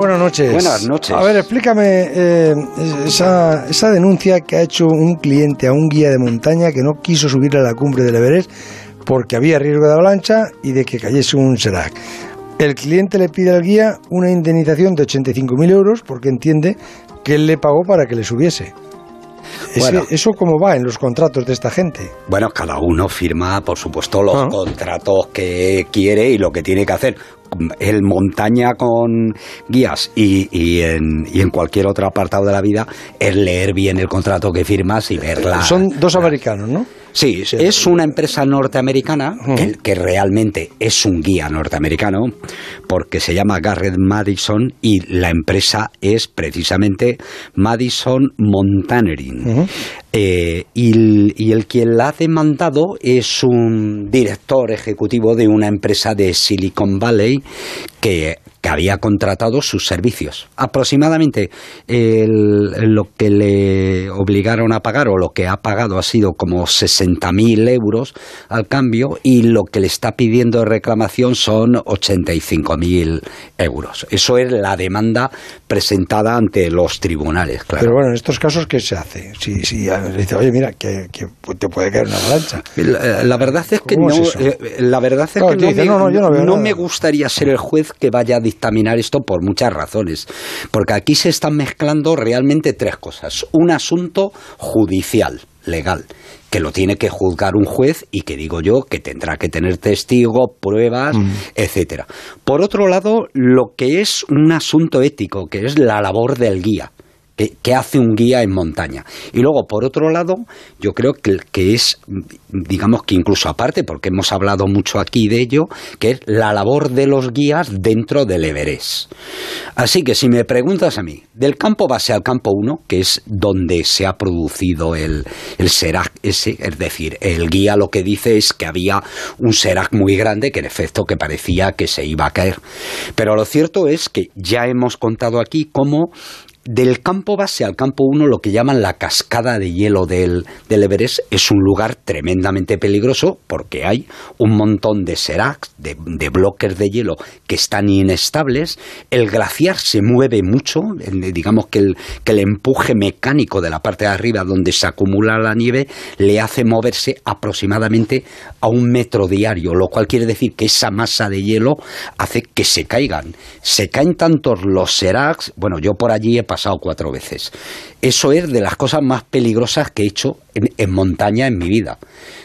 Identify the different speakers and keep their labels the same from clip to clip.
Speaker 1: Buenas noches.
Speaker 2: Buenas noches.
Speaker 1: A ver, explícame eh, esa, esa denuncia que ha hecho un cliente a un guía de montaña que no quiso subir a la cumbre del Everest porque había riesgo de avalancha y de que cayese un serac. El cliente le pide al guía una indemnización de 85.000 euros porque entiende que él le pagó para que le subiese. Ese-
Speaker 2: Bueno.
Speaker 1: ¿Eso cómo va en los contratos de esta gente?
Speaker 2: Bueno, cada uno firma, por supuesto, los
Speaker 1: Ah.
Speaker 2: contratos que quiere y lo que tiene que hacer. El montaña con guías y, y en, y en cualquier otro apartado de la vida es leer bien el contrato que firmas y verla.
Speaker 1: Son dos americanos, ¿no?
Speaker 2: Sí,
Speaker 1: Sí.
Speaker 2: es una empresa norteamericana que, que realmente es un guía norteamericano porque se llama Garrett Madison y la empresa es precisamente Madison Mountaineering.
Speaker 1: Ujú.
Speaker 2: Eh, y, y el quien la ha demandado es un director ejecutivo de una empresa de Silicon Valley que, que había contratado sus servicios. Aproximadamente el- lo que le obligaron a pagar o lo que ha pagado ha sido como 60.000 euros al cambio y lo que le está pidiendo de reclamación son 85.000 euros. Eso es la demanda presentada ante los tribunales, claro.
Speaker 1: Pero bueno, en estos casos, ¿qué se hace? Si, si le dice, oye, mira, que, que te puede caer una avalancha.
Speaker 2: La, la verdad es que
Speaker 1: ¿Cómo
Speaker 2: no,
Speaker 1: es
Speaker 2: eh, la verdad es
Speaker 1: Claro,
Speaker 2: que
Speaker 1: te
Speaker 2: no,
Speaker 1: dice,
Speaker 2: me,
Speaker 1: no, no, yo no
Speaker 2: me gustaría ser el juez que vaya a dictaminar esto por muchas razones, porque aquí se están mezclando realmente tres cosas: un asunto judicial, legal, que lo tiene que juzgar un juez y que digo yo que tendrá que tener testigos, pruebas,
Speaker 1: Mm.
Speaker 2: etcétera. Por otro lado, lo que es un asunto ético, que es la labor del guía que, hace un guía en montaña. Y luego, por otro lado, yo creo que, que es, digamos que incluso aparte, porque hemos hablado mucho aquí de ello, que es la labor de los guías dentro del Everest. Así que si me preguntas a mí, del campo base al campo 1, que es donde se ha producido el, el Serac ese, es decir, el guía lo que dice es que había un Serac muy grande que en efecto que parecía que se iba a caer. Pero lo cierto es que ya hemos contado aquí cómo del campo base al campo 1, lo que llaman la cascada de hielo del, del Everest, es un lugar tremendamente peligroso porque hay un montón de seracs, de, de bloques de hielo que están inestables. El glaciar se mueve mucho, digamos que el, que el empuje mecánico de la parte de arriba donde se acumula la nieve le hace moverse aproximadamente a un metro diario, lo cual quiere decir que esa masa de hielo hace que se caigan. Se caen tantos los seracs, bueno, yo por allí he pasado cuatro veces. Eso es de las cosas más peligrosas que he hecho en, en montaña en mi vida.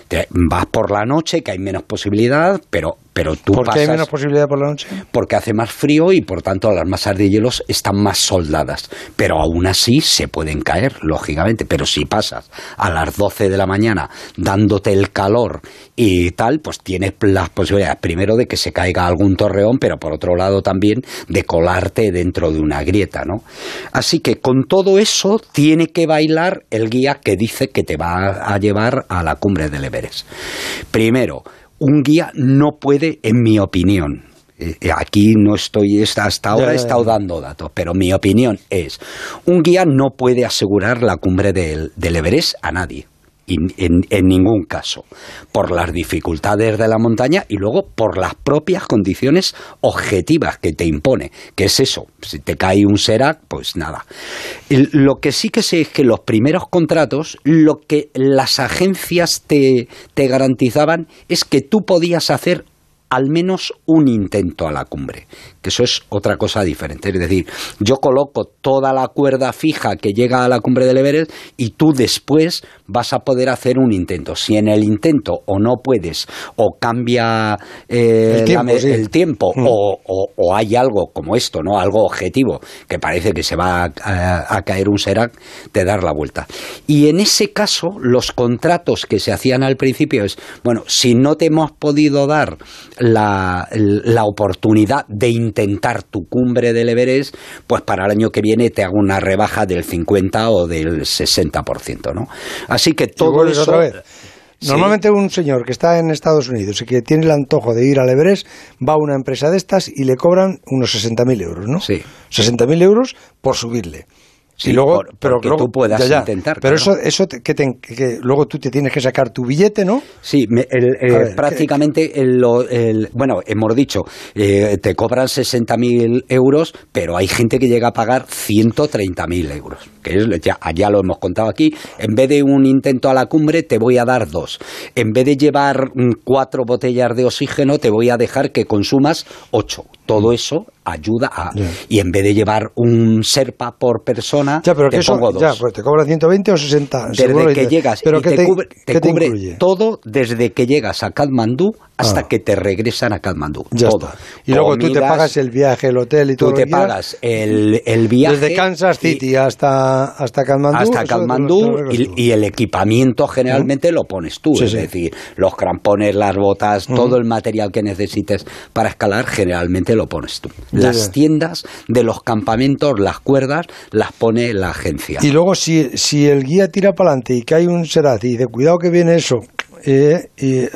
Speaker 2: Te- vas por la noche, que hay menos posibilidad, pero, pero tú
Speaker 1: ¿Por qué hay
Speaker 2: pasas
Speaker 1: menos posibilidad por la noche?
Speaker 2: porque hace más frío y por tanto las masas de hielos están más soldadas. Pero aún así se pueden caer, lógicamente. Pero si pasas a las 12 de la mañana dándote el calor y tal, pues tienes las posibilidades primero de que se caiga algún torreón, pero por otro lado también de colarte dentro de una grieta, ¿no? Así que con todo eso tiene que bailar el guía que dice que te va a llevar a la cumbre del Everest. Primero, un guía no puede, en mi opinión, eh, eh, aquí no estoy, hasta ahora he estado dando datos, pero mi opinión es, un guía no puede asegurar la cumbre del, del Everest a nadie. En, ningún caso, por las dificultades de la montaña y luego por las propias condiciones objetivas que te impone, que es eso, si te cae un Serac, pues nada. Lo que sí que sé es que los primeros contratos, lo que las agencias te, te garantizaban es que tú podías hacer al menos un intento a la cumbre, que eso es otra cosa diferente. Es decir, yo coloco toda la cuerda fija que llega a la cumbre del Everest y tú después vas a poder hacer un intento. Si en el intento o no puedes, o cambia eh,
Speaker 1: El tiempo,
Speaker 2: la me-
Speaker 1: sí.
Speaker 2: el tiempo
Speaker 1: Mm.
Speaker 2: o, o- o hay algo como esto, ¿no? Algo objetivo, que parece que se va a, a- a caer un Serac, te das la vuelta. Y en ese caso, los contratos que se hacían al principio es, bueno, si no te hemos podido dar la, la oportunidad de intentar tu cumbre del Everest, pues para el año que viene te hago una rebaja del 50 o del 60%, ¿no? Así que todo eso...
Speaker 1: otra vez.
Speaker 2: Sí.
Speaker 1: Normalmente un señor que está en Estados Unidos y que tiene el antojo de ir al Everest va a una empresa de estas y le cobran unos 60.000 euros, ¿no?
Speaker 2: Sí.
Speaker 1: 60.000 euros por subirle.
Speaker 2: Sí, luego, pero que tú puedas intentar.
Speaker 1: Pero eso, eso que, que, luego tú te tienes que sacar tu billete, ¿no?
Speaker 2: Sí, eh, prácticamente el, bueno, hemos dicho, eh, te cobran 60.000 euros, pero hay gente que llega a pagar 130.000 euros, que es, ya, ya lo hemos contado aquí. En vez de un intento a la cumbre, te voy a dar dos. En vez de llevar mm, cuatro botellas de oxígeno, te voy a dejar que consumas ocho. Todo eso ayuda a... Y en vez de llevar un serpa por persona,
Speaker 1: ya, pero te pongo dos. Ya, pues te cobra 120 o 60.
Speaker 2: Desde que llegas pero y te, cubre, te, cubre todo desde que llegas a Kathmandú hasta ah. que te regresan a Kathmandú. Ya todo. Está.
Speaker 1: Y luego tú te pagas el viaje, el hotel y todo.
Speaker 2: Tú te pagas el, el, viaje.
Speaker 1: Desde Kansas City hasta, hasta Kathmandú.
Speaker 2: Hasta Kathmandú y, el equipamiento generalmente lo pones tú. es decir, los crampones, las botas, todo el material que necesites para escalar generalmente lo pones tú las tiendas de los campamentos, las cuerdas, las pone la agencia.
Speaker 1: Y luego si, si el guía tira para adelante y que hay un seraz y dice, cuidado que viene eso, eh,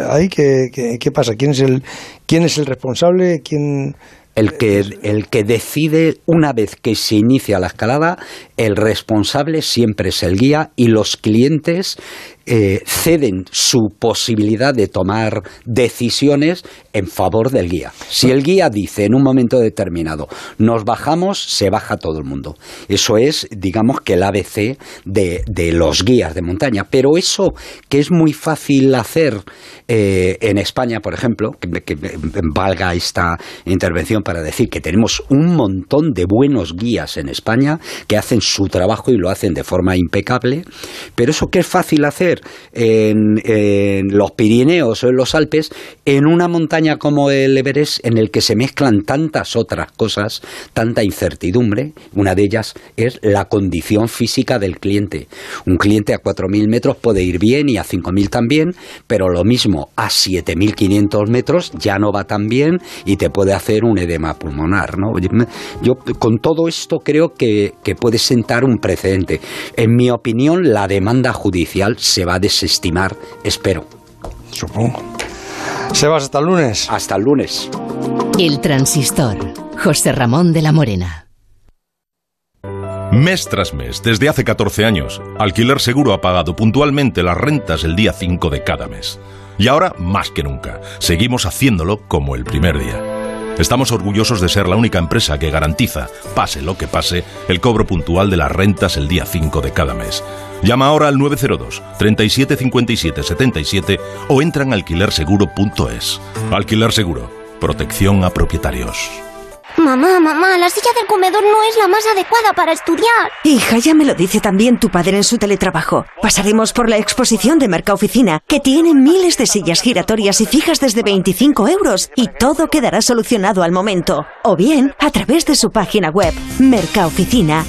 Speaker 1: ahí ¿qué, qué, pasa? ¿Quién es el, quién es el responsable? ¿Quién...?
Speaker 2: El que, el que decide una vez que se inicia la escalada, el responsable siempre es el guía y los clientes eh, ceden su posibilidad de tomar decisiones en favor del guía. Si el guía dice en un momento determinado, nos bajamos, se baja todo el mundo. Eso es, digamos, que el ABC de, de los guías de montaña. Pero eso que es muy fácil hacer eh, en España, por ejemplo, que, valga esta intervención para decir que tenemos un montón de buenos guías en España que hacen su trabajo y lo hacen de forma impecable, pero eso que es fácil hacer en, los Pirineos o en los Alpes, en una montaña como el Everest, en el que se mezclan tantas otras cosas, tanta incertidumbre, una de ellas es la condición física del cliente. Un cliente a 4.000 metros puede ir bien y a 5.000 también, pero lo mismo a 7.500 metros ya no va tan bien y te puede hacer un edema pulmonar. ¿no? Yo con todo esto creo que, que puede sentar un precedente. En mi opinión, la demanda judicial se va a desestimar, espero.
Speaker 1: Supongo. Sebas, hasta el lunes.
Speaker 2: Hasta el lunes.
Speaker 3: El transistor. José Ramón de la Morena.
Speaker 4: Mes tras mes, desde hace 14 años, Alquiler Seguro ha pagado puntualmente las rentas el día 5 de cada mes. Y ahora, más que nunca, seguimos haciéndolo como el primer día. Estamos orgullosos de ser la única empresa que garantiza, pase lo que pase, el cobro puntual de las rentas el día 5 de cada mes. Llama ahora al 902 37 57 77 o entra en alquilerseguro.es. Alquiler Seguro. Protección a propietarios.
Speaker 5: Mamá, mamá, la silla del comedor no es la más adecuada para estudiar.
Speaker 6: Hija, ya me lo dice también tu padre en su teletrabajo. Pasaremos por la exposición de Mercaoficina, que tiene miles de sillas giratorias y fijas desde 25 euros, y todo quedará solucionado al momento. O bien, a través de su página web, Mercaoficina,